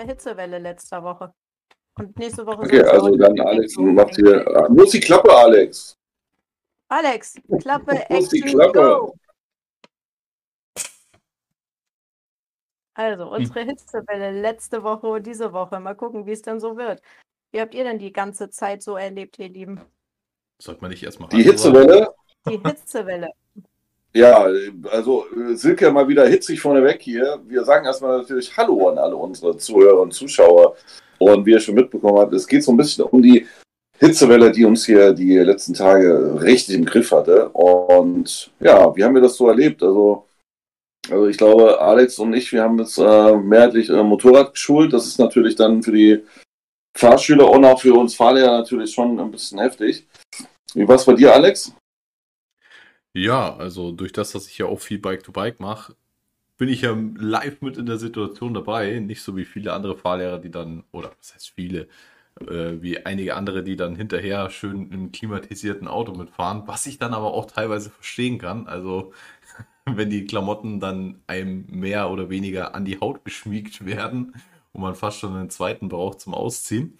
der Hitzewelle letzter Woche. Und nächste Woche Okay, also dann Alex macht hier. Wo ist die Klappe, Alex? Alex, Klappe, Wo ist die Action, Klappe? go! Also, unsere Hitzewelle letzte Woche und diese Woche. Mal gucken, wie es denn so wird. Wie habt ihr denn die ganze Zeit so erlebt, ihr Lieben? Sollte man nicht erstmal Die? Hitzewelle? Die Hitzewelle. Ja, also äh, Silke mal wieder hitzig vorneweg hier. Wir sagen erstmal natürlich Hallo an alle unsere Zuhörer und Zuschauer. Und wie ihr schon mitbekommen habt, es geht so ein bisschen um die Hitzewelle, die uns hier die letzten Tage richtig im Griff hatte. Und ja, wie haben wir das so erlebt? Also, also ich glaube, Alex und ich, wir haben jetzt äh, mehrheitlich äh, Motorrad geschult. Das ist natürlich dann für die Fahrschüler und auch für uns Fahrlehrer natürlich schon ein bisschen heftig. Wie war es bei dir, Alex? Ja, also durch das, dass ich ja auch viel Bike-to-Bike mache, bin ich ja live mit in der Situation dabei. Nicht so wie viele andere Fahrlehrer, die dann, oder was heißt viele, äh, wie einige andere, die dann hinterher schön im klimatisierten Auto mitfahren, was ich dann aber auch teilweise verstehen kann. Also wenn die Klamotten dann einem mehr oder weniger an die Haut geschmiegt werden und man fast schon einen zweiten braucht zum Ausziehen,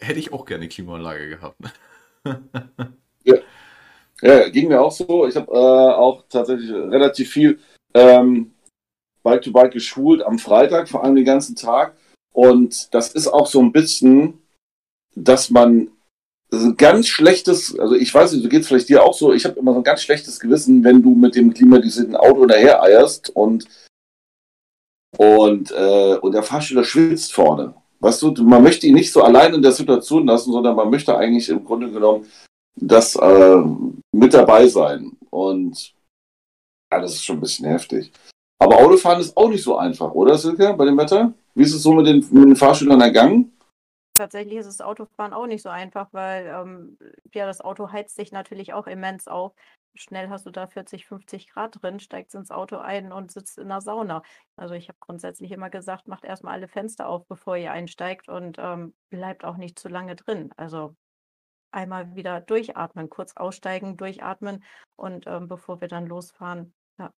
hätte ich auch gerne Klimaanlage gehabt. Ja, ging mir auch so. Ich habe äh, auch tatsächlich relativ viel ähm, Bike-to-Bike geschult am Freitag, vor allem den ganzen Tag. Und das ist auch so ein bisschen, dass man das ein ganz schlechtes, also ich weiß nicht, so geht es vielleicht dir auch so, ich habe immer so ein ganz schlechtes Gewissen, wenn du mit dem klimatisierten Auto daher eierst und, und, äh, und der Fahrschüler schwitzt vorne. Weißt du, man möchte ihn nicht so allein in der Situation lassen, sondern man möchte eigentlich im Grunde genommen das äh, mit dabei sein. Und ja, das ist schon ein bisschen heftig. Aber Autofahren ist auch nicht so einfach, oder Silke, bei dem Wetter? Wie ist es so mit den, mit den Fahrschülern ergangen? Tatsächlich ist das Autofahren auch nicht so einfach, weil ähm, ja, das Auto heizt sich natürlich auch immens auf. Schnell hast du da 40, 50 Grad drin, steigst ins Auto ein und sitzt in der Sauna. Also ich habe grundsätzlich immer gesagt, macht erstmal alle Fenster auf, bevor ihr einsteigt und ähm, bleibt auch nicht zu lange drin. Also einmal wieder durchatmen, kurz aussteigen, durchatmen und ähm, bevor wir dann losfahren, ja.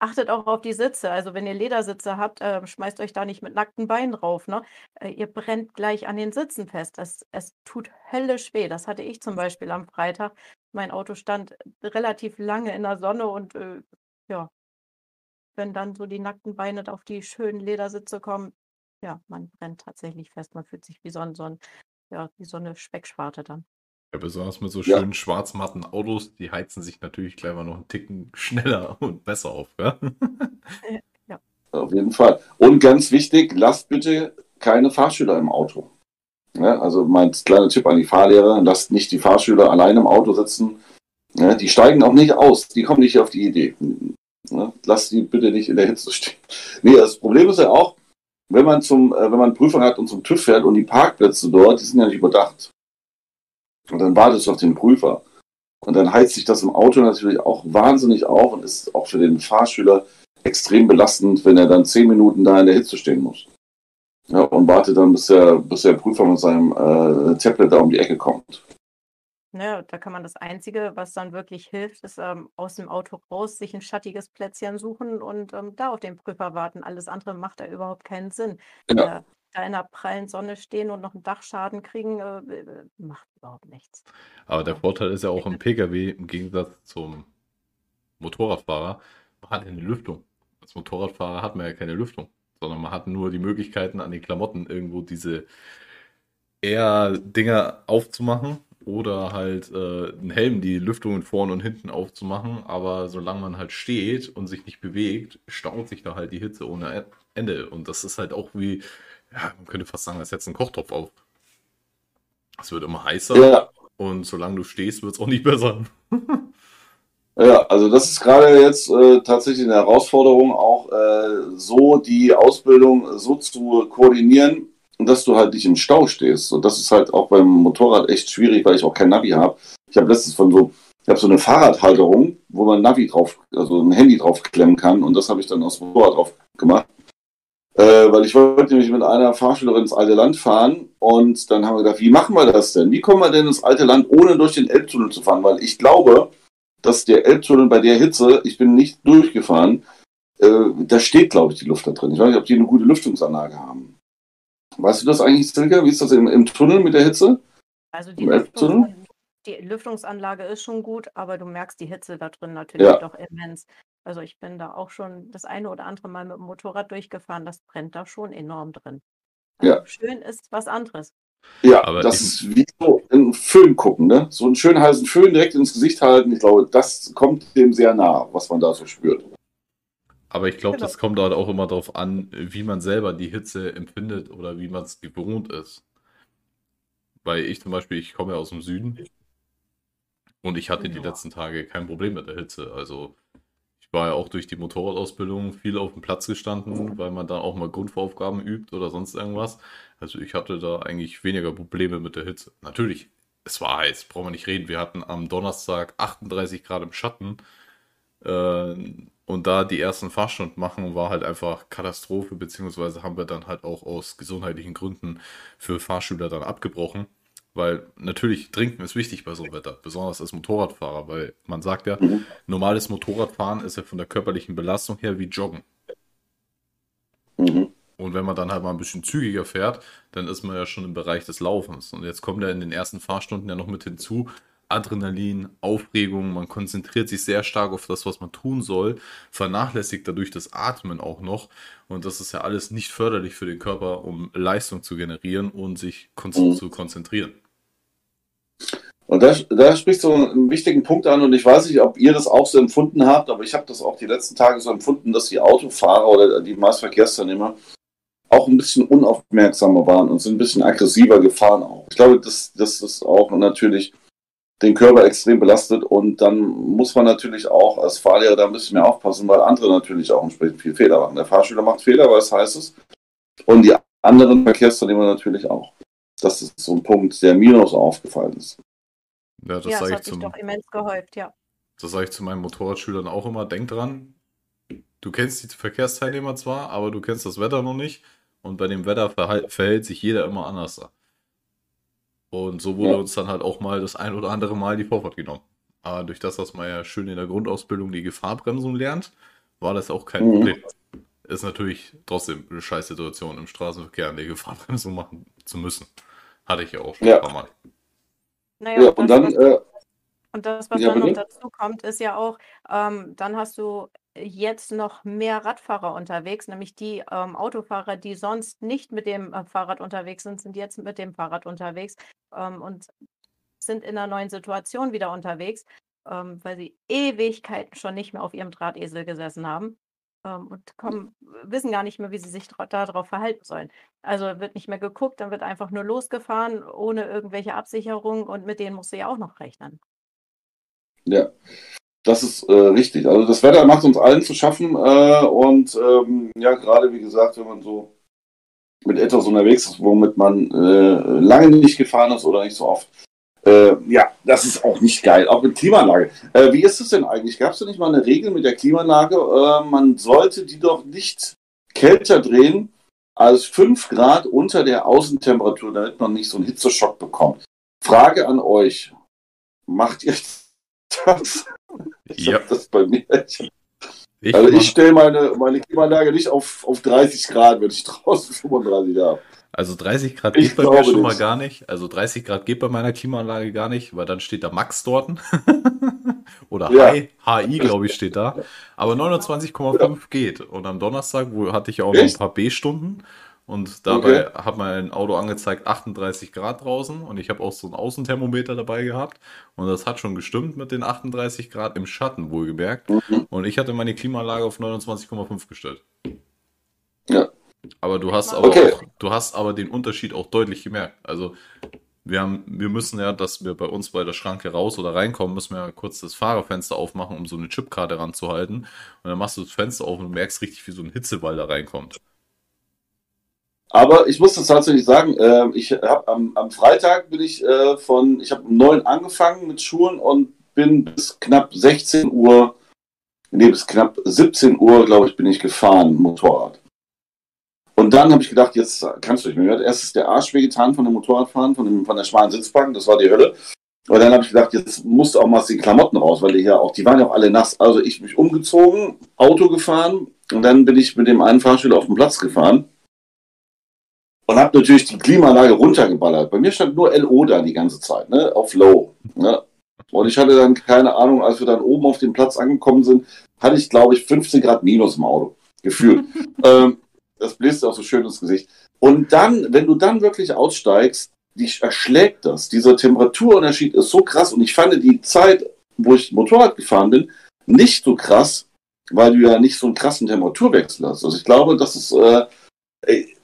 Achtet auch auf die Sitze. Also wenn ihr Ledersitze habt, ähm, schmeißt euch da nicht mit nackten Beinen drauf. Ne? Äh, ihr brennt gleich an den Sitzen fest. Das, es tut höllisch weh. Das hatte ich zum Beispiel am Freitag. Mein Auto stand relativ lange in der Sonne und äh, ja, wenn dann so die nackten Beine auf die schönen Ledersitze kommen, ja, man brennt tatsächlich fest. Man fühlt sich wie so, ein, so, ein, ja, wie so eine Speckschwarte dann. Ja, besonders mit so Ja. schönen schwarzmatten Autos, die heizen sich natürlich gleich mal noch einen Ticken schneller und besser auf, ja? Auf jeden Fall. Und ganz wichtig, lasst bitte keine Fahrschüler im Auto. Ja, also mein kleiner Tipp an die Fahrlehrer, lasst nicht die Fahrschüler allein im Auto sitzen. Ja, die steigen auch nicht aus, die kommen nicht auf die Idee. Ja, lasst die bitte nicht in der Hitze stehen. Nee, das Problem ist ja auch, wenn man zum, äh, wenn man Prüfung hat und zum TÜV fährt und die Parkplätze dort, die sind ja nicht überdacht. Und dann wartest du auf den Prüfer. Und dann heizt sich das im Auto natürlich auch wahnsinnig auf und ist auch für den Fahrschüler extrem belastend, wenn er dann zehn Minuten da in der Hitze stehen muss. Ja, und wartet dann, bis der, bis der Prüfer mit seinem äh, Tablet da um die Ecke kommt. Ne, da kann man das Einzige, was dann wirklich hilft, ist ähm, aus dem Auto raus, sich ein schattiges Plätzchen suchen und ähm, da auf den Prüfer warten. Alles andere macht da überhaupt keinen Sinn. Ja. Äh, da in der prallen Sonne stehen und noch einen Dachschaden kriegen, äh, macht überhaupt nichts. Aber der Vorteil ist ja auch im Pkw, im Gegensatz zum Motorradfahrer, man hat eine Lüftung. Als Motorradfahrer hat man ja keine Lüftung, sondern man hat nur die Möglichkeiten, an den Klamotten irgendwo diese Air-Dinger aufzumachen oder halt äh, einen Helm, die Lüftungen vorne und hinten aufzumachen. Aber solange man halt steht und sich nicht bewegt, staut sich da halt die Hitze ohne Ende. Und das ist halt auch wie, ja, man könnte fast sagen, als setzt ein Kochtopf auf. Es wird immer heißer. Ja, Und solange du stehst, wird es auch nicht besser. ja, also das ist gerade jetzt äh, tatsächlich eine Herausforderung, auch äh, so die Ausbildung so zu koordinieren, dass du halt nicht im Stau stehst. Und das ist halt auch beim Motorrad echt schwierig, weil ich auch kein Navi habe. Ich habe letztens von so, ich habe so eine Fahrradhalterung, wo man Navi drauf, also ein Handy drauf klemmen kann. Und das habe ich dann aus dem Motorrad drauf gemacht. Äh, weil ich wollte nämlich mit einer Fahrschülerin ins alte Land fahren und dann haben wir gedacht, wie machen wir das denn? Wie kommen wir denn ins alte Land, ohne durch den Elbtunnel zu fahren? Weil ich glaube, dass der Elbtunnel bei der Hitze, ich bin nicht durchgefahren, äh, da steht, glaube ich, die Luft da drin. Ich weiß nicht, ob die eine gute Lüftungsanlage haben. Weißt du das eigentlich, Silke? Wie ist das im, im Tunnel mit der Hitze? Also die, Lüftungs die Lüftungsanlage ist schon gut, aber du merkst die Hitze da drin natürlich ja. doch immens. Also ich bin da auch schon das eine oder andere Mal mit dem Motorrad durchgefahren, das brennt da schon enorm drin. Also ja. Schön ist was anderes. Ja, aber das ist wie so ein Föhn gucken, ne? So einen schönen heißen Föhn direkt ins Gesicht halten. Ich glaube, das kommt dem sehr nah, was man da so spürt. Aber ich glaube, genau. das kommt halt auch immer darauf an, wie man selber die Hitze empfindet oder wie man es gewohnt ist. Weil ich zum Beispiel, ich komme ja aus dem Süden und ich hatte ja. die letzten Tage kein Problem mit der Hitze. Also war ja auch durch die Motorradausbildung viel auf dem Platz gestanden, weil man da auch mal Grundaufgaben übt oder sonst irgendwas. Also ich hatte da eigentlich weniger Probleme mit der Hitze. Natürlich, es war heiß, brauchen wir nicht reden. Wir hatten am Donnerstag 38 Grad im Schatten. Äh, und da die ersten Fahrstunden machen, war halt einfach Katastrophe, beziehungsweise haben wir dann halt auch aus gesundheitlichen Gründen für Fahrschüler dann abgebrochen. Weil natürlich trinken ist wichtig bei so einem Wetter, besonders als Motorradfahrer, weil man sagt ja, mhm. normales Motorradfahren ist ja von der körperlichen Belastung her wie Joggen. Mhm. Und wenn man dann halt mal ein bisschen zügiger fährt, dann ist man ja schon im Bereich des Laufens. Und jetzt kommt ja in den ersten Fahrstunden ja noch mit hinzu, Adrenalin, Aufregung, man konzentriert sich sehr stark auf das, was man tun soll, vernachlässigt dadurch das Atmen auch noch. Und das ist ja alles nicht förderlich für den Körper, um Leistung zu generieren und sich kon mhm. zu konzentrieren. Und da, da sprichst du einen wichtigen Punkt an und ich weiß nicht, ob ihr das auch so empfunden habt, aber ich habe das auch die letzten Tage so empfunden, dass die Autofahrer oder die Maßverkehrsteilnehmer auch ein bisschen unaufmerksamer waren und sind ein bisschen aggressiver gefahren auch. Ich glaube, das, das ist auch natürlich den Körper extrem belastet und dann muss man natürlich auch als Fahrlehrer da ein bisschen mehr aufpassen, weil andere natürlich auch entsprechend viel Fehler machen. Der Fahrschüler macht Fehler, weil es heißt es, und die anderen Verkehrsteilnehmer natürlich auch. Das ist so ein Punkt, der mir noch so aufgefallen ist. Ja, das, ja, das hat sich doch immens gehäuft, ja. Das sage ich zu meinen Motorradschülern auch immer. Denk dran, du kennst die Verkehrsteilnehmer zwar, aber du kennst das Wetter noch nicht. Und bei dem Wetter verhält, verhält sich jeder immer anders. Und so wurde ja. uns dann halt auch mal das ein oder andere Mal die Vorfahrt genommen. Aber durch das, dass man ja schön in der Grundausbildung die Gefahrbremsung lernt, war das auch kein mhm. Problem. Ist natürlich trotzdem eine scheiß Situation im Straßenverkehr, eine Gefahrbremsung machen zu müssen. Hatte ich ja auch schon ja. ein paar Mal. Naja, ja, und dann. äh, und das, was ja, dann noch dazu kommt, ist ja auch, ähm, dann hast du jetzt noch mehr Radfahrer unterwegs, nämlich die ähm, Autofahrer, die sonst nicht mit dem äh, Fahrrad unterwegs sind, sind jetzt mit dem Fahrrad unterwegs ähm, und sind in einer neuen Situation wieder unterwegs, ähm, weil sie Ewigkeiten schon nicht mehr auf ihrem Drahtesel gesessen haben ähm, und kommen, wissen gar nicht mehr, wie sie sich darauf verhalten sollen. Also wird nicht mehr geguckt, dann wird einfach nur losgefahren, ohne irgendwelche Absicherung und mit denen musst du ja auch noch rechnen. Ja, das ist äh, richtig. Also das Wetter macht uns allen zu schaffen äh, und ähm, ja, gerade wie gesagt, wenn man so mit etwas unterwegs ist, womit man äh, lange nicht gefahren ist oder nicht so oft, äh, ja, das ist auch nicht geil, auch mit Klimaanlage. Äh, wie ist es denn eigentlich? Gab es da nicht mal eine Regel mit der Klimaanlage? Äh, man sollte die doch nicht kälter drehen als 5 Grad unter der Außentemperatur, damit man nicht so einen Hitzeschock bekommt. Frage an euch. Macht ihr das? Ich ja. das bei mir. Ich also ich stelle meine, meine Klimaanlage nicht auf, auf 30 Grad, wenn ich draußen 35 habe. Also 30 Grad geht ich bei mir schon mal gar nicht. Also 30 Grad geht bei meiner Klimaanlage gar nicht, weil dann steht da Max dort. Oder ja. HI, HI glaube ich, steht da. Aber 29,5 ja. geht. Und am Donnerstag wo hatte ich auch Echt? noch ein paar B-Stunden. Und dabei okay. hat mein Auto angezeigt 38 Grad draußen. Und ich habe auch so ein Außenthermometer dabei gehabt. Und das hat schon gestimmt mit den 38 Grad im Schatten, wohlgemerkt. Mhm. Und ich hatte meine Klimaanlage auf 29,5 gestellt. Ja. Aber du hast aber okay. auch, du hast aber den Unterschied auch deutlich gemerkt. Also wir haben, wir müssen ja, dass wir bei uns bei der Schranke raus oder reinkommen, müssen wir ja kurz das Fahrerfenster aufmachen, um so eine Chipkarte ranzuhalten. Und dann machst du das Fenster auf und merkst richtig, wie so ein Hitzeball da reinkommt. Aber ich muss das tatsächlich sagen, äh, ich habe am, am, Freitag bin ich äh, von, ich habe um neun angefangen mit Schulen und bin bis knapp 16 Uhr, nee, bis knapp 17 Uhr, glaube ich, bin ich gefahren, Motorrad. Und dann habe ich gedacht, jetzt kannst du nicht mehr. Erst ist der Arsch wehgetan von dem Motorradfahren, von, dem, von der schmalen Sitzbank, das war die Hölle. Und dann habe ich gedacht, jetzt musst du auch mal aus den Klamotten raus, weil die ja auch, die waren ja auch alle nass. Also ich mich umgezogen, Auto gefahren und dann bin ich mit dem einen Fahrschüler auf den Platz gefahren. und habe natürlich die Klimaanlage runtergeballert. Bei mir stand nur LO da die ganze Zeit, ne? auf Low. Ne? Und ich hatte dann keine Ahnung, als wir dann oben auf dem Platz angekommen sind, hatte ich, glaube ich, 15 Grad minus im Auto. Gefühlt. ähm, das bläst auch so schön ins Gesicht. Und dann, wenn du dann wirklich aussteigst, dich erschlägt das. Dieser Temperaturunterschied ist so krass. Und ich fand die Zeit, wo ich Motorrad gefahren bin, nicht so krass, weil du ja nicht so einen krassen Temperaturwechsel hast. Also ich glaube, das ist, äh,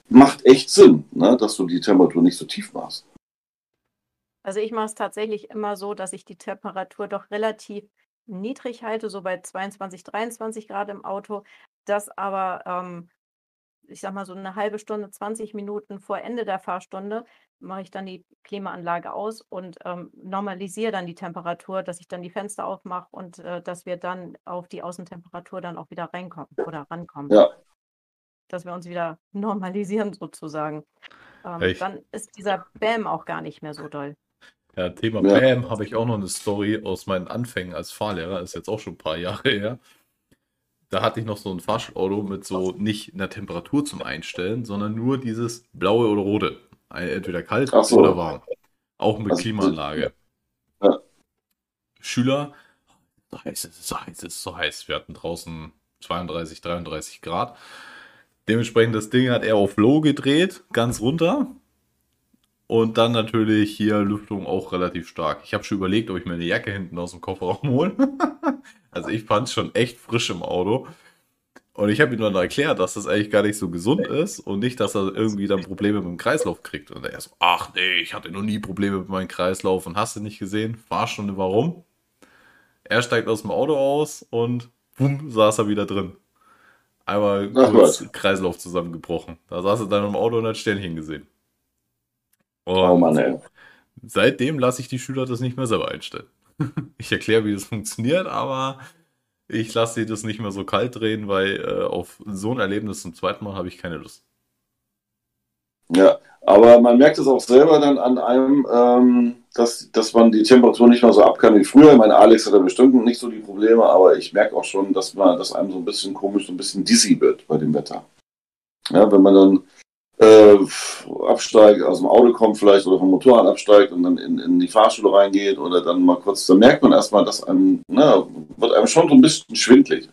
macht echt Sinn, ne, dass du die Temperatur nicht so tief machst. Also ich mache es tatsächlich immer so, dass ich die Temperatur doch relativ niedrig halte, so bei 22, 23 Grad im Auto, das aber, ähm, ich sag mal, so eine halbe Stunde, 20 Minuten vor Ende der Fahrstunde mache ich dann die Klimaanlage aus und ähm, normalisiere dann die Temperatur, dass ich dann die Fenster aufmache und äh, dass wir dann auf die Außentemperatur dann auch wieder reinkommen oder rankommen. Ja. Dass wir uns wieder normalisieren sozusagen. Ähm, dann ist dieser Bäm auch gar nicht mehr so doll. Ja, Thema ja. Bam habe ich auch noch eine Story aus meinen Anfängen als Fahrlehrer, ist jetzt auch schon ein paar Jahre her. Da hatte ich noch so ein Fahrschulauto mit so nicht einer Temperatur zum Einstellen, sondern nur dieses blaue oder rote. Entweder kalt so. oder warm. Auch mit also, Klimaanlage. Ja. Schüler, so heiß, es ist so heiß, es ist so heiß. Wir hatten draußen 32, 33 Grad. Dementsprechend das Ding hat er auf Low gedreht, ganz runter. Und dann natürlich hier Lüftung auch relativ stark. Ich habe schon überlegt, ob ich mir eine Jacke hinten aus dem Kofferraum hole. also ich fand es schon echt frisch im Auto. Und ich habe ihm dann erklärt, dass das eigentlich gar nicht so gesund ist und nicht, dass er irgendwie dann Probleme mit dem Kreislauf kriegt. Und er so, ach nee, ich hatte noch nie Probleme mit meinem Kreislauf und hast du nicht gesehen? Fahrstunde, warum? Er steigt aus dem Auto aus und boom, saß er wieder drin. Einmal kurz Kreislauf zusammengebrochen. Da saß er dann im Auto und hat Sternchen gesehen. Und oh Mann, ey. Seitdem lasse ich die Schüler das nicht mehr selber einstellen. ich erkläre, wie das funktioniert, aber ich lasse sie das nicht mehr so kalt drehen, weil äh, auf so ein Erlebnis zum zweiten Mal habe ich keine Lust. Ja, aber man merkt es auch selber dann an einem, ähm, dass, dass man die Temperatur nicht mehr so ab kann wie früher. Meine Alex hat bestimmt nicht so die Probleme, aber ich merke auch schon, dass man, dass einem so ein bisschen komisch, so ein bisschen dizzy wird bei dem Wetter. Ja, wenn man dann äh, absteigt, aus dem Auto kommt vielleicht oder vom Motorrad absteigt und dann in, in die Fahrschule reingeht oder dann mal kurz, dann merkt man erstmal, dass einem, na, wird einem schon so ein bisschen schwindlig.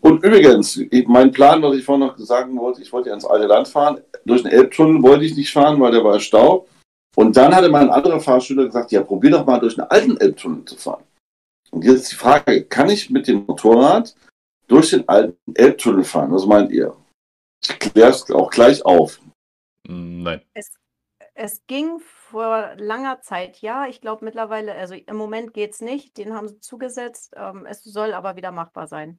Und übrigens, mein Plan, was ich vorhin noch sagen wollte, ich wollte ja ins alte Land fahren. Durch den Elbtunnel wollte ich nicht fahren, weil der war Stau. Und dann hatte mein anderer Fahrschüler gesagt, ja, probier doch mal durch den alten Elbtunnel zu fahren. Und jetzt die Frage, kann ich mit dem Motorrad durch den alten Elbtunnel fahren? Was meint ihr? Ich kläre es auch gleich auf. Nein. Es, es ging vor langer Zeit, ja. Ich glaube mittlerweile, also im Moment geht es nicht. Den haben sie zugesetzt. Ähm, es soll aber wieder machbar sein.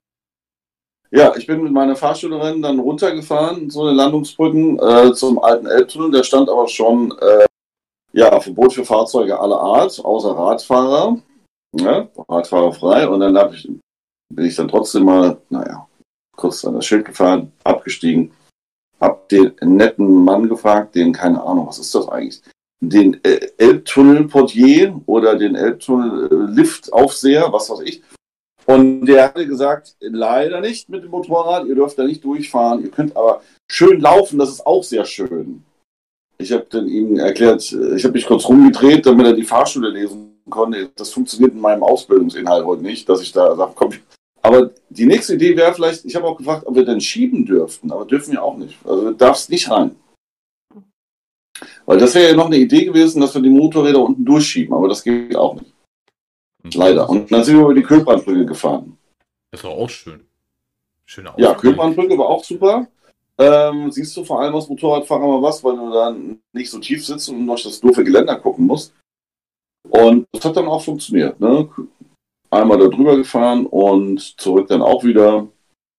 Ja, ich bin mit meiner Fahrschülerin dann runtergefahren, so eine Landungsbrücken äh, zum alten Elbtunnel. Der stand aber schon, äh, ja, Verbot für Fahrzeuge aller Art, außer Radfahrer. Ne, Radfahrer frei. Und dann ich, bin ich dann trotzdem mal, naja, kurz an das Schild gefahren, abgestiegen, hab den netten Mann gefragt, den, keine Ahnung, was ist das eigentlich? Den äh, Elbtunnel-Portier oder den Elbtunnel-Lift-Aufseher, was weiß ich. Und der hatte gesagt, leider nicht mit dem Motorrad, ihr dürft da nicht durchfahren, ihr könnt aber schön laufen, das ist auch sehr schön. Ich habe dann ihm erklärt, ich habe mich kurz rumgedreht, damit er die Fahrschule lesen konnte. Das funktioniert in meinem Ausbildungsinhalt heute nicht, dass ich da sage, komm, aber die nächste Idee wäre vielleicht, ich habe auch gefragt, ob wir denn schieben dürften, aber dürfen wir auch nicht. Also du darfst nicht rein. Weil das wäre ja noch eine Idee gewesen, dass wir die Motorräder unten durchschieben, aber das geht auch nicht. Mhm. Leider. Und dann sind wir über die Köbrandbrücke gefahren. Das war auch schön. Schöne Ja, Köbrandbrücke war auch super. Ähm, siehst du vor allem als Motorradfahrer mal was, weil du dann nicht so tief sitzt und durch das doofe Geländer gucken musst. Und das hat dann auch funktioniert. Ne? Einmal da drüber gefahren und zurück dann auch wieder.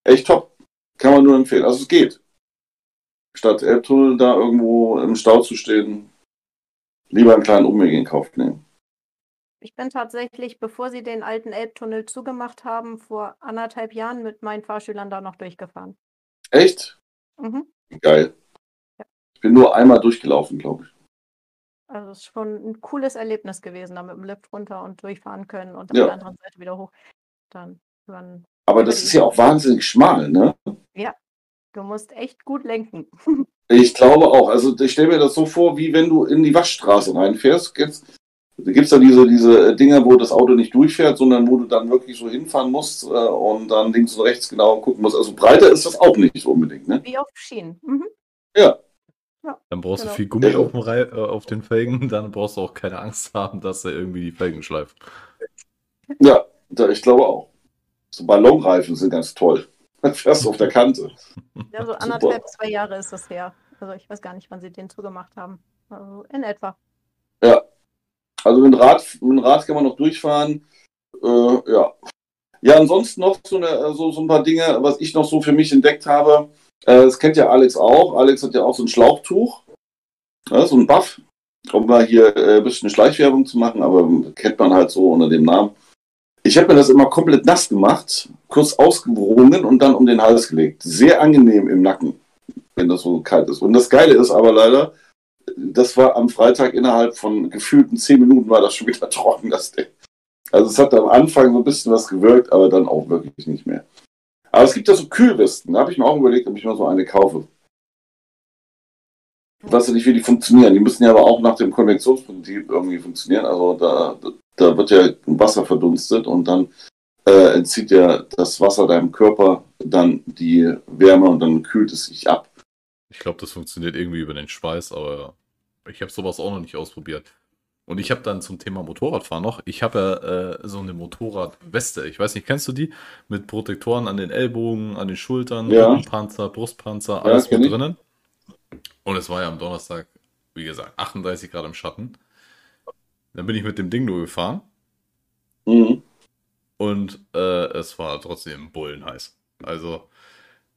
Echt top. Kann man nur empfehlen. Also es geht. Statt Elbtunnel da irgendwo im Stau zu stehen, lieber einen kleinen Umweg in Kauf nehmen. Ich bin tatsächlich, bevor sie den alten Elbtunnel zugemacht haben, vor anderthalb Jahren mit meinen Fahrschülern da noch durchgefahren. Echt? Mhm. Geil. Ja. Ich bin nur einmal durchgelaufen, glaube ich. Also es ist schon ein cooles Erlebnis gewesen, da mit dem Lift runter und durchfahren können und ja. auf der anderen Seite wieder hoch. Dann Aber das ist ja auch wahnsinnig schmal, ne? Ja, du musst echt gut lenken. Ich glaube auch. Also ich stelle mir das so vor, wie wenn du in die Waschstraße reinfährst. Jetzt gibt es da diese, diese Dinger, wo das Auto nicht durchfährt, sondern wo du dann wirklich so hinfahren musst äh, und dann links und rechts genau gucken musst. Also breiter ist das auch nicht unbedingt. Ne? Wie auf Schienen. Mhm. Ja. Ja. Dann brauchst genau. du viel Gummi ja. auf, äh, auf, den Felgen, dann brauchst du auch keine Angst haben, dass er irgendwie die Felgen schleift. Ja, ich glaube auch. So Ballonreifen sind ganz toll. Dann fährst du auf der Kante. Ja, so anderthalb, zwei Jahre ist das her. Also ich weiß gar nicht, wann sie den zugemacht haben. Also in etwa. Ja. Also mit dem Rad, mit dem Rad kann man noch durchfahren. Äh, ja. Ja, ansonsten noch so, eine, so, so ein paar Dinge, was ich noch so für mich entdeckt habe. Äh, das kennt ja Alex auch. Alex hat ja auch so ein Schlauchtuch. Ja, so ein Buff. Um mal hier äh, ein bisschen Schleichwerbung zu machen, aber kennt man halt so unter dem Namen. Ich habe mir das immer komplett nass gemacht, kurz ausgewrungen und dann um den Hals gelegt. Sehr angenehm im Nacken, wenn das so kalt ist. Und das Geile ist aber leider, das war am Freitag innerhalb von gefühlten zehn Minuten war das schon wieder trocken, das Ding. Also es hat am Anfang so ein bisschen was gewirkt, aber dann auch wirklich nicht mehr. Aber es gibt ja so Kühlwesten, da habe ich mir auch überlegt, ob ich mal so eine kaufe. Ich weiß ja nicht, wie die funktionieren. Die müssen ja aber auch nach dem Konvektionsprinzip irgendwie funktionieren. Also da, da wird ja Wasser verdunstet und dann äh, entzieht ja das Wasser deinem Körper dann die Wärme und dann kühlt es sich ab. Ich glaube, das funktioniert irgendwie über den Schweiß, aber ich habe sowas auch noch nicht ausprobiert. Und ich habe dann zum Thema Motorradfahren noch, ich habe ja äh, so eine Motorradweste. Ich weiß nicht, kennst du die? Mit Protektoren an den Ellbogen, an den Schultern, ja. Panzer, Brustpanzer, alles ja, mit drinnen. Und es war ja am Donnerstag, wie gesagt, 38 Grad im Schatten. Dann bin ich mit dem Ding nur gefahren. Mhm. Und äh, es war trotzdem bullenheiß. Also,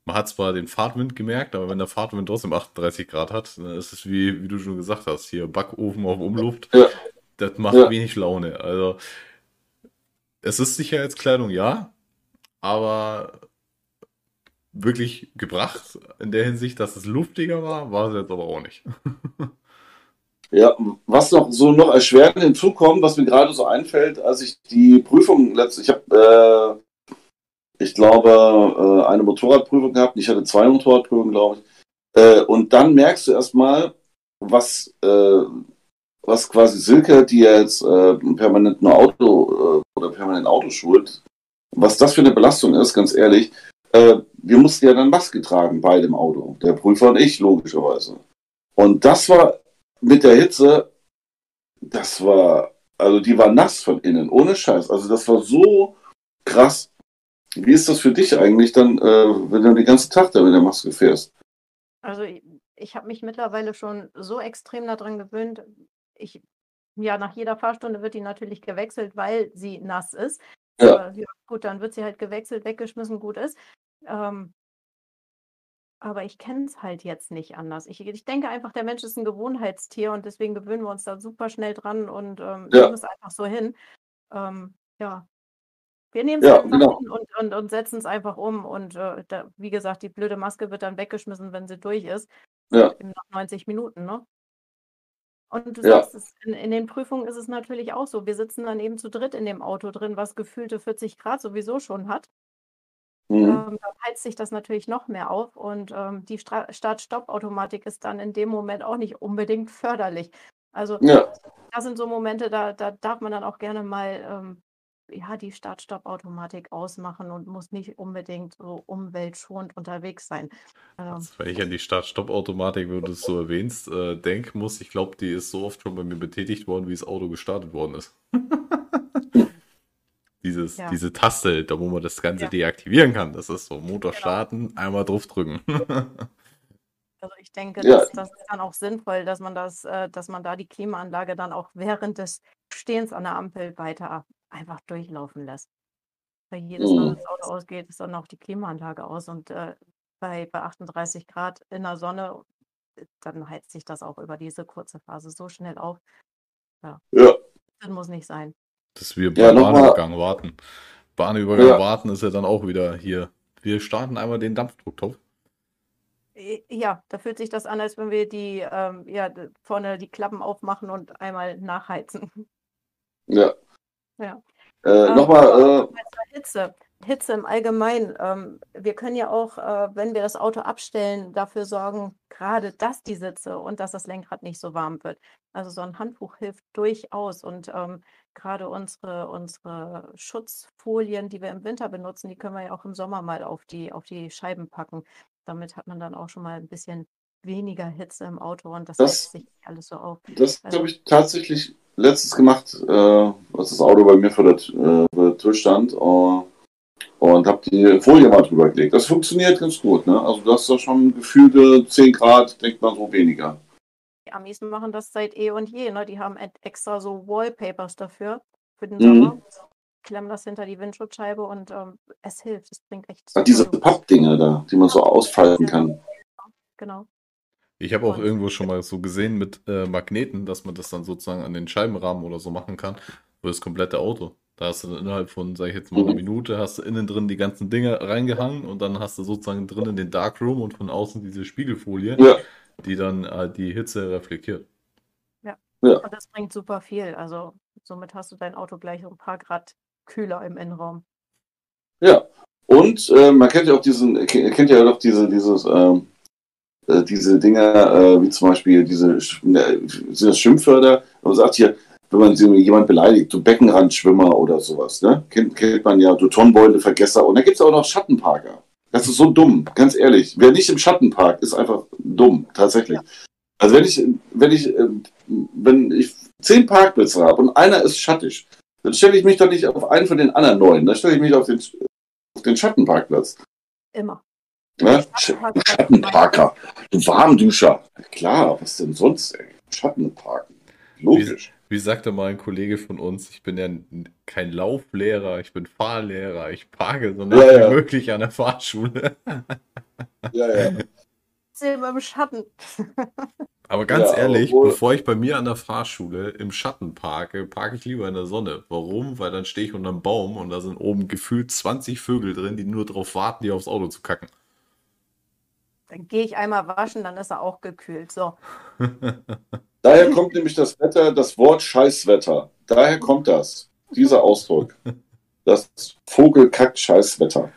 man hat zwar den Fahrtwind gemerkt, aber wenn der Fahrtwind trotzdem 38 Grad hat, dann ist es wie, wie du schon gesagt hast, hier Backofen auf Umluft. Ja. Das macht ja. wenig Laune. Also, es ist Sicherheitskleidung, ja, aber wirklich gebracht in der Hinsicht, dass es luftiger war, war es jetzt aber auch nicht. Ja, was noch so noch erschwerend hinzukommt, was mir gerade so einfällt, als ich die Prüfung letzte, ich habe, äh, ich glaube, äh, eine Motorradprüfung gehabt, ich hatte zwei Motorradprüfungen, glaube ich, äh, und dann merkst du erstmal, was, äh, was quasi Silke, die ja jetzt permanent nur Auto oder permanent Auto schult, was das für eine Belastung ist, ganz ehrlich. Wir mussten ja dann Maske tragen bei dem Auto, der Prüfer und ich, logischerweise. Und das war mit der Hitze, das war, also die war nass von innen, ohne Scheiß. Also das war so krass. Wie ist das für dich eigentlich dann, äh, wenn du den ganzen Tag da mit der Maske fährst? Also ich, ich habe mich mittlerweile schon so extrem daran gewöhnt. Ich, ja, nach jeder Fahrstunde wird die natürlich gewechselt, weil sie nass ist. Ja. ja gut, dann wird sie halt gewechselt, weggeschmissen, gut ist. Ähm, aber ich kenne es halt jetzt nicht anders. Ich ich denke einfach, der Mensch ist ein Gewohnheitstier und deswegen gewöhnen wir uns da super schnell dran und, ähm, Ja. nehmen es einfach so hin. Ähm, ja. Wir nehmen es Ja, einfach genau. und und und es einfach um und, äh, da wie gesagt, die blöde Maske wird dann weggeschmissen, wenn sie durch ist, Ja. nach 90 Minuten, ne? Und du Ja. sagst es, in in den Prüfungen ist es natürlich auch so. Wir sitzen dann eben zu dritt in dem Auto drin, was gefühlte 40 Grad sowieso schon hat. Mhm. Ähm, dann heizt sich das natürlich noch mehr auf und ähm, die Start-Stopp-Automatik ist dann in dem Moment auch nicht unbedingt förderlich. Also Ja. das sind so Momente, da, da darf man dann auch gerne mal ähm, ja, die Start-Stopp-Automatik ausmachen und muss nicht unbedingt so umweltschonend unterwegs sein. Also, wenn ich an die Start-Stopp-Automatik, wenn du es so erwähnst, äh, denken muss, ich glaube, die ist so oft schon bei mir betätigt worden, wie das Auto gestartet worden ist. Dieses, ja. Diese Taste, da wo man das Ganze ja. deaktivieren kann. Das ist so Motor genau. starten, einmal draufdrücken. Also ich denke, ja. das, das, ist dann auch sinnvoll, dass man das, äh, dass man da die Klimaanlage dann auch während des Stehens an der Ampel weiter einfach durchlaufen lässt. Weil jedes Mal, wenn das Auto ausgeht, ist dann auch die Klimaanlage aus und äh, bei, bei 38 Grad in der Sonne, dann heizt sich das auch über diese kurze Phase so schnell auf. Ja. ja. Das muss nicht sein. Dass wir ja, Bahnübergang warten. Bahnübergang ja. warten ist ja dann auch wieder hier. Wir starten einmal den Dampfdrucktopf. Ja, da fühlt sich das an, als wenn wir die ähm, ja, vorne die Klappen aufmachen und einmal nachheizen. Ja. Ja. Äh, ähm, Nochmal. Äh, Hitze. Hitze im Allgemeinen. Ähm, wir können ja auch, äh, wenn wir das Auto abstellen, dafür sorgen, gerade dass die Sitze und dass das Lenkrad nicht so warm wird. Also so ein Handtuch hilft durchaus. Und ähm, gerade unsere, unsere Schutzfolien, die wir im Winter benutzen, die können wir ja auch im Sommer mal auf die, auf die Scheiben packen. Damit hat man dann auch schon mal ein bisschen weniger Hitze im Auto und das, das sich alles so auf. Das also, habe ich tatsächlich letztens gemacht, äh, als das Auto bei mir vor der, äh, vor der Tür stand. Uh, und habe die Folie mal drüber gelegt. Das funktioniert ganz gut. Ne? Also du hast da schon gefühlte 10 Grad, denkt man so weniger. Die Amis machen das seit eh und je. Ne? Die haben extra so Wallpapers dafür, für den mhm. Sommer. Klemmen das hinter die Windschutzscheibe und ähm, es hilft. Es bringt echt. Ach, diese Pappdinger da, die man so ausfalten kann. Genau. Ich habe auch irgendwo schon mal so gesehen mit äh, Magneten, dass man das dann sozusagen an den Scheibenrahmen oder so machen kann, für das komplette Auto. Da hast du dann innerhalb von, sag ich jetzt mal, einer Minute, hast du innen drin die ganzen Dinge reingehangen und dann hast du sozusagen drinnen den Darkroom und von außen diese Spiegelfolie, ja. die dann äh, die Hitze reflektiert. Ja. ja. Und das bringt super viel. Also somit hast du dein Auto gleich ein paar Grad kühler im Innenraum. Ja. Und äh, man kennt ja auch diesen, kennt ja doch diese, dieses, ähm, äh, diese Dinger, äh, wie zum Beispiel diese, äh, sind das Schimpfwörter, man sagt hier, wenn man jemand beleidigt, du Beckenrandschwimmer oder sowas, ne? Kennt, kennt man ja, du Tonnenbeutelvergesser. Und da gibt es auch noch Schattenparker. Das ist so dumm, ganz ehrlich. Wer nicht im Schattenpark ist einfach dumm, tatsächlich. Also wenn ich, wenn ich, ähm, wenn ich zehn Parkplätze habe und einer ist schattig, dann stelle ich mich doch nicht auf einen von den anderen neun. Dann stelle ich mich auf den, auf den Schattenparkplatz. Immer. Ne? Schattenparker. Du Warmduscher. Klar, was denn sonst, ey? Schattenparken. Logisch. Wie sagte mal ein Kollege von uns, ich bin ja kein Lauflehrer, ich bin Fahrlehrer, ich parke so nah ja, ja. wie möglich an der Fahrschule. ja, ja. Silber im Schatten. Aber ganz ja, ehrlich, obwohl... bevor ich bei mir an der Fahrschule im Schatten parke, parke ich lieber in der Sonne. Warum? Weil dann stehe ich unter einem Baum und da sind oben gefühlt 20 Vögel drin, die nur darauf warten, die aufs Auto zu kacken. Dann gehe ich einmal waschen, dann ist er auch gekühlt. So. Daher kommt nämlich das Wetter, das Wort Scheißwetter. Daher kommt das, dieser Ausdruck. Das Vogelkack-Scheißwetter.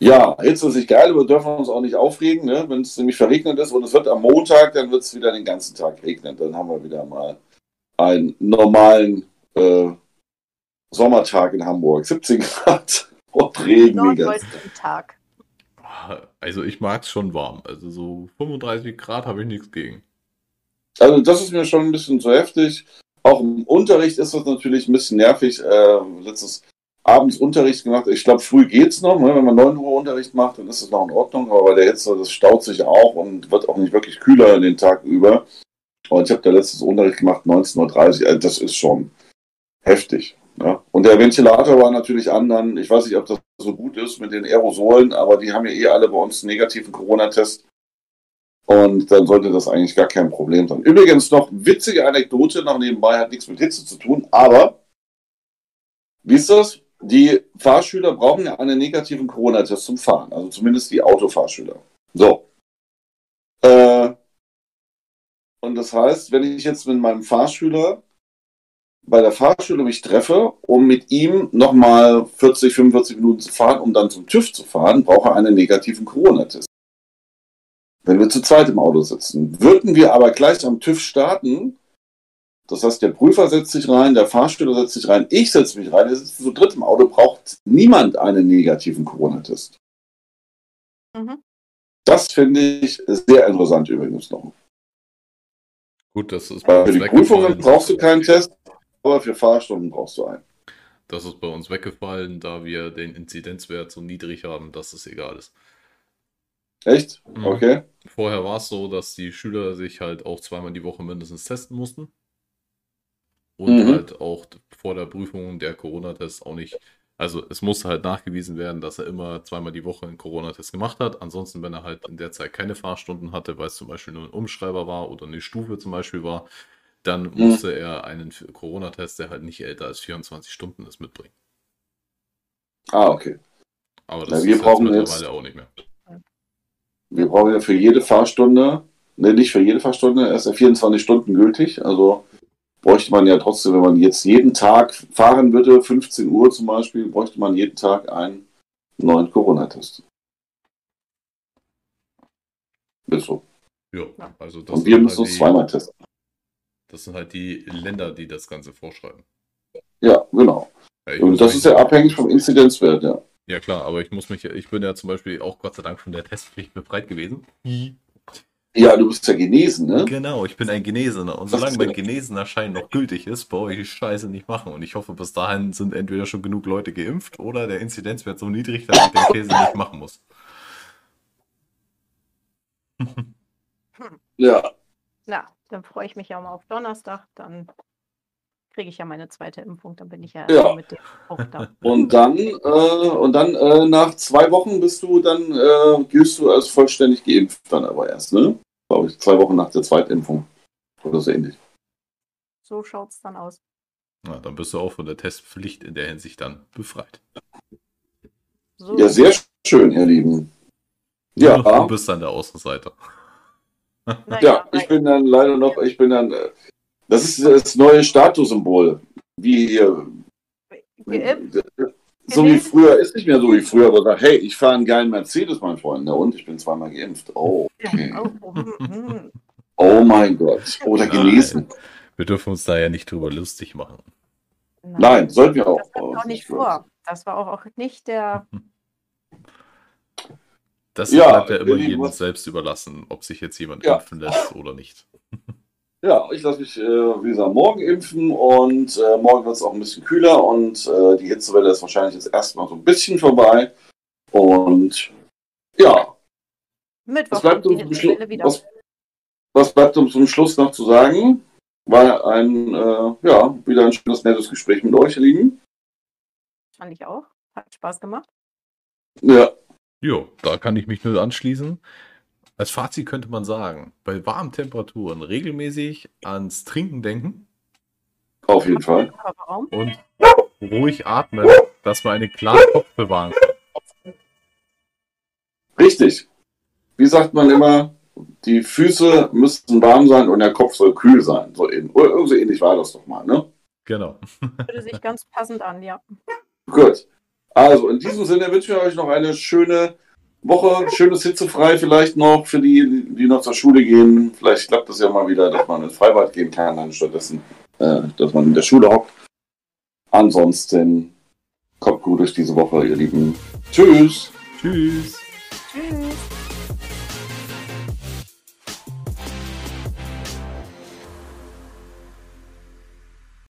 Ja, jetzt ist es geil, aber dürfen wir uns auch nicht aufregen, ne? wenn es nämlich verregnet ist und es wird am Montag, dann wird es wieder den ganzen Tag regnen. Dann haben wir wieder mal einen normalen äh, Sommertag in Hamburg. 17 Grad und Regen. Tag. Also ich mag es schon warm. Also so 35 Grad habe ich nichts gegen. Also das ist mir schon ein bisschen zu heftig. Auch im Unterricht ist das natürlich ein bisschen nervig. Äh, letztes abends Unterricht gemacht. Ich glaube, früh geht es noch. Ne? Wenn man 9 Uhr Unterricht macht, dann ist es noch in Ordnung. Aber bei der Hitze, das staut sich auch und wird auch nicht wirklich kühler den Tag über. Und ich habe da letztes Unterricht gemacht, 19.30 Uhr. Also das ist schon heftig. Ja. Der Ventilator war natürlich an, dann, ich weiß nicht, ob das so gut ist mit den Aerosolen, aber die haben ja eh alle bei uns einen negativen Corona-Test. Und dann sollte das eigentlich gar kein Problem sein. Übrigens noch witzige Anekdote, noch nebenbei hat nichts mit Hitze zu tun, aber wie ist das? Die Fahrschüler brauchen ja einen negativen Corona-Test zum Fahren, also zumindest die Autofahrschüler. So. Äh, und das heißt, wenn ich jetzt mit meinem Fahrschüler bei der Fahrschule mich treffe, um mit ihm nochmal 40, 45 Minuten zu fahren, um dann zum TÜV zu fahren, brauche er einen negativen Corona-Test. Wenn wir zu zweit im Auto sitzen. Würden wir aber gleich am TÜV starten, das heißt, der Prüfer setzt sich rein, der Fahrstühler setzt sich rein, ich setze mich rein, wir sitzen zu dritt im Auto, braucht niemand einen negativen Corona-Test. Mhm. Das finde ich sehr interessant übrigens noch. Gut, das ist bei Für die Prüfungen brauchst du keinen Test, aber für Fahrstunden brauchst du einen. Das ist bei uns weggefallen, da wir den Inzidenzwert so niedrig haben, dass es egal ist. Echt? Mhm. Okay. Vorher war es so, dass die Schüler sich halt auch zweimal die Woche mindestens testen mussten. Und mhm. halt auch vor der Prüfung der Corona-Test auch nicht. Also es musste halt nachgewiesen werden, dass er immer zweimal die Woche einen Corona-Test gemacht hat. Ansonsten, wenn er halt in der Zeit keine Fahrstunden hatte, weil es zum Beispiel nur ein Umschreiber war oder eine Stufe zum Beispiel war, dann mhm. musste er einen Corona-Test, der halt nicht älter als 24 Stunden ist, mitbringen. Ah, okay. Aber das ja, wir ist brauchen mittlerweile jetzt, auch nicht mehr. Wir brauchen ja für jede Fahrstunde, ne, nicht für jede Fahrstunde, er ist ja 24 Stunden gültig, also bräuchte man ja trotzdem, wenn man jetzt jeden Tag fahren würde, 15 Uhr zum Beispiel, bräuchte man jeden Tag einen neuen Corona-Test. Ist so. Ja, also das Und wir müssen halt uns zweimal testen. Das sind halt die Länder, die das Ganze vorschreiben. Ja, genau. Ja, Und das ist ja abhängig vom Inzidenzwert, ja. Ja klar, aber ich muss mich, ich bin ja zum Beispiel auch Gott sei Dank von der Testpflicht befreit gewesen. Ja, du bist ja genesen, ne? Genau, ich bin ein Genesener. Und solange mein genesener Schein noch gültig ist, brauche ich die Scheiße nicht machen. Und ich hoffe, bis dahin sind entweder schon genug Leute geimpft oder der Inzidenzwert so niedrig, dass ich den Käse nicht machen muss. Ja. Na, dann freue ich mich ja mal auf Donnerstag. Dann kriege ich ja meine zweite Impfung, dann bin ich ja, ja. mit dem auch da. Und dann, äh, und dann äh, nach zwei Wochen bist du dann, äh, gehst du als vollständig geimpft dann aber erst, ne? Glaube ich, zwei Wochen nach der Zweitimpfung. Oder so ähnlich. So schaut es dann aus. Na, dann bist du auch von der Testpflicht in der Hinsicht dann befreit. So. Ja, sehr schön, ihr Lieben. Ja. Du bist dann der Außenseiter. Naja, ja, ich bin dann leider noch, ich bin dann, äh, das ist das neue Statussymbol. Wie hier. Geimpft? So wie früher, ist nicht mehr so wie früher, aber sagt, hey, ich fahre einen geilen Mercedes, mein Freund. Na und, ich bin zweimal geimpft. Oh, okay. Oh, oh, hm. oh mein Gott. Oder genesen. Wir dürfen uns da ja nicht drüber lustig machen. Nein, Nein sollten wir auch. Das war auch nicht vor. Das war auch nicht der. Das ja, bleibt ja immer jedem selbst überlassen, ob sich jetzt jemand ja. impfen lässt oder nicht. Ja, ich lasse mich, äh, wie gesagt, morgen impfen und äh, morgen wird es auch ein bisschen kühler und äh, die Hitzewelle ist wahrscheinlich jetzt erstmal so ein bisschen vorbei. Und ja. Mittwoch was bleibt, uns was, was bleibt uns zum Schluss noch zu sagen? War ein, äh, ja, wieder ein schönes, nettes Gespräch mit euch, ihr Lieben. Fand ich auch. Hat Spaß gemacht. Ja. Jo, da kann ich mich nur anschließen. Als Fazit könnte man sagen, bei warmen Temperaturen regelmäßig ans Trinken denken. Auf jeden Fall. Und ruhig atmen, dass man einen klaren Kopf bewahren kann. Richtig. Wie sagt man immer, die Füße müssten warm sein und der Kopf soll kühl sein. So eben. Oder so ähnlich war das doch mal, ne? Genau. Würde sich ganz passend an, ja. Gut. Also in diesem Sinne wünsche ich euch noch eine schöne Woche, schönes hitzefrei vielleicht noch für die, die noch zur Schule gehen. Vielleicht klappt es ja mal wieder, dass man ins Freibad gehen kann, anstatt dessen, äh, dass man in der Schule hockt. Ansonsten kommt gut durch diese Woche, ihr Lieben. Tschüss. Tschüss. Tschüss.